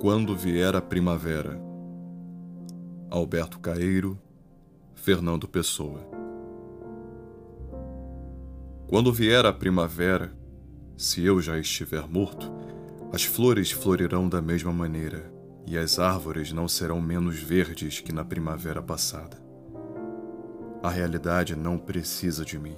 Quando vier a primavera. Alberto Caeiro, Fernando Pessoa. Quando vier a primavera, se eu já estiver morto, as flores florirão da mesma maneira e as árvores não serão menos verdes que na primavera passada. A realidade não precisa de mim.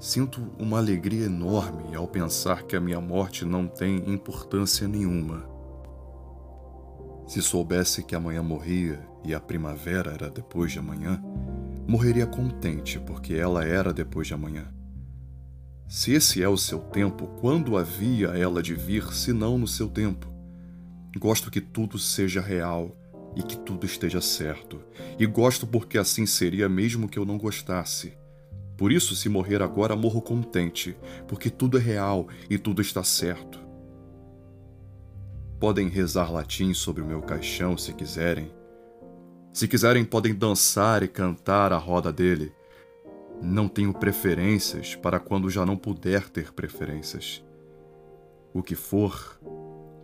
Sinto uma alegria enorme ao pensar que a minha morte não tem importância nenhuma. Se soubesse que amanhã morria e a primavera era depois de amanhã, morreria contente porque ela era depois de amanhã. Se esse é o seu tempo, quando havia ela de vir, se não no seu tempo? Gosto que tudo seja real e que tudo esteja certo. E gosto porque assim seria mesmo que eu não gostasse. Por isso, se morrer agora, morro contente, porque tudo é real e tudo está certo. Podem rezar latim sobre o meu caixão se quiserem. Se quiserem, podem dançar e cantar à roda dele. Não tenho preferências para quando já não puder ter preferências. O que for,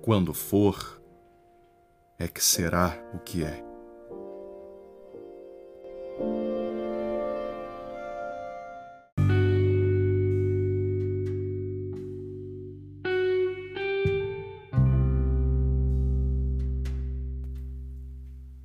quando for, é que será o que é.